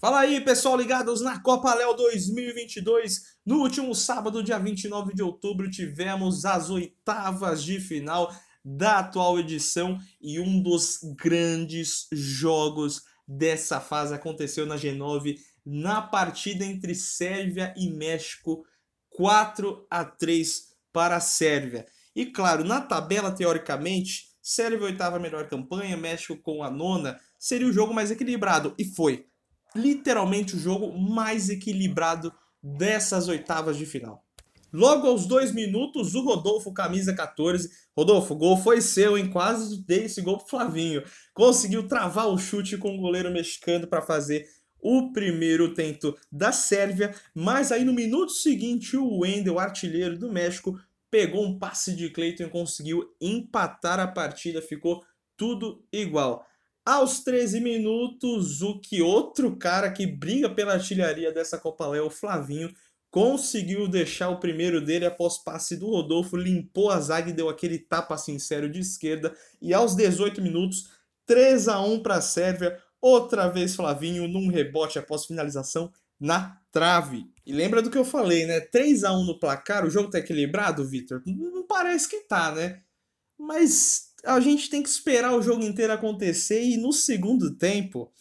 Fala aí, pessoal ligados na Copa Léo 2022. No último sábado, dia 29 de outubro, tivemos as oitavas de final da atual edição e um dos grandes jogos dessa fase aconteceu na G9 na partida entre Sérvia e México, 4 a 3 para a Sérvia. E claro, na tabela teoricamente, Sérvia oitava melhor campanha, México com a nona, seria o jogo mais equilibrado e foi literalmente o jogo mais equilibrado dessas oitavas de final. Logo aos dois minutos, o Rodolfo, camisa 14. Rodolfo, gol foi seu, hein? Quase dei esse gol pro Flavinho. Conseguiu travar o chute com o goleiro mexicano para fazer o primeiro tento da Sérvia. Mas aí no minuto seguinte, o Wendel, artilheiro do México, pegou um passe de Cleiton e conseguiu empatar a partida. Ficou tudo igual. Aos 13 minutos, o que outro cara que briga pela artilharia dessa Copa Léo, o Flavinho, conseguiu deixar o primeiro dele após passe do Rodolfo, limpou a zaga e deu aquele tapa sincero de esquerda. E aos 18 minutos, 3 a 1 para a Sérvia, outra vez Flavinho num rebote após finalização na trave. E lembra do que eu falei, né? 3 a 1 no placar, o jogo tá equilibrado, Vitor? Não parece que tá, né? Mas a gente tem que esperar o jogo inteiro acontecer e no segundo tempo,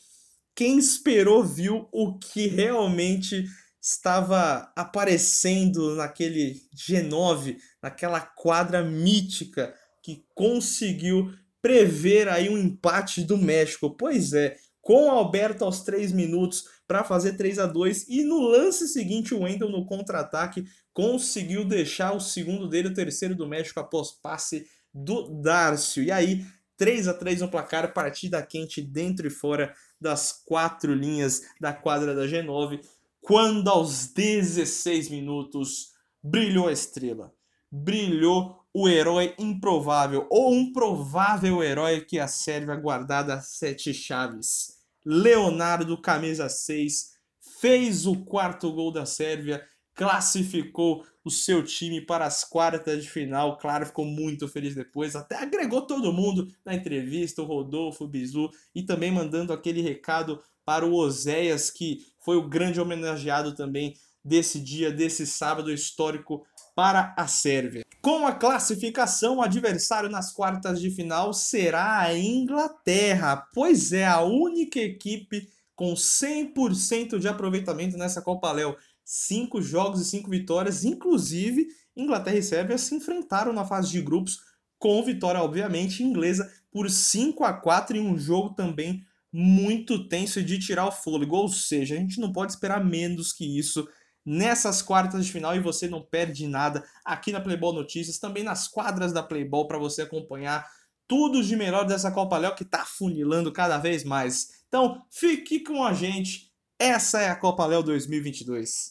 quem esperou viu o que realmente estava aparecendo naquele G9, naquela quadra mítica que conseguiu prever aí um empate do México. Pois é, com Alberto aos 3 minutos para fazer 3 a 2 e no lance seguinte o Wendel no contra-ataque conseguiu deixar o segundo dele, o terceiro do México após passe do Dárcio. E aí, 3 a 3 no placar, partida quente dentro e fora das quatro linhas da quadra da G9, quando aos 16 minutos brilhou a estrela. Brilhou o herói improvável, ou um provável herói que a Sérvia guardada sete chaves. Leonardo, camisa 6, fez o quarto gol da Sérvia classificou o seu time para as quartas de final. Claro, ficou muito feliz depois. Até agregou todo mundo na entrevista, o Rodolfo, o Bizu, e também mandando aquele recado para o Oséias, que foi o grande homenageado também desse dia, desse sábado histórico para a Sérvia. Com a classificação, o adversário nas quartas de final será a Inglaterra, pois é a única equipe com 100% de aproveitamento nessa Copa Léo cinco jogos e cinco vitórias. Inclusive, Inglaterra e Sérvia se enfrentaram na fase de grupos com vitória, obviamente, inglesa por 5 a 4 em um jogo também muito tenso de tirar o fôlego. Ou seja, a gente não pode esperar menos que isso nessas quartas de final e você não perde nada aqui na Playboy Notícias, também nas quadras da Playboy para você acompanhar tudo de melhor dessa Copa Léo que está funilando cada vez mais. Então, fique com a gente. Essa é a Copa Léo 2022.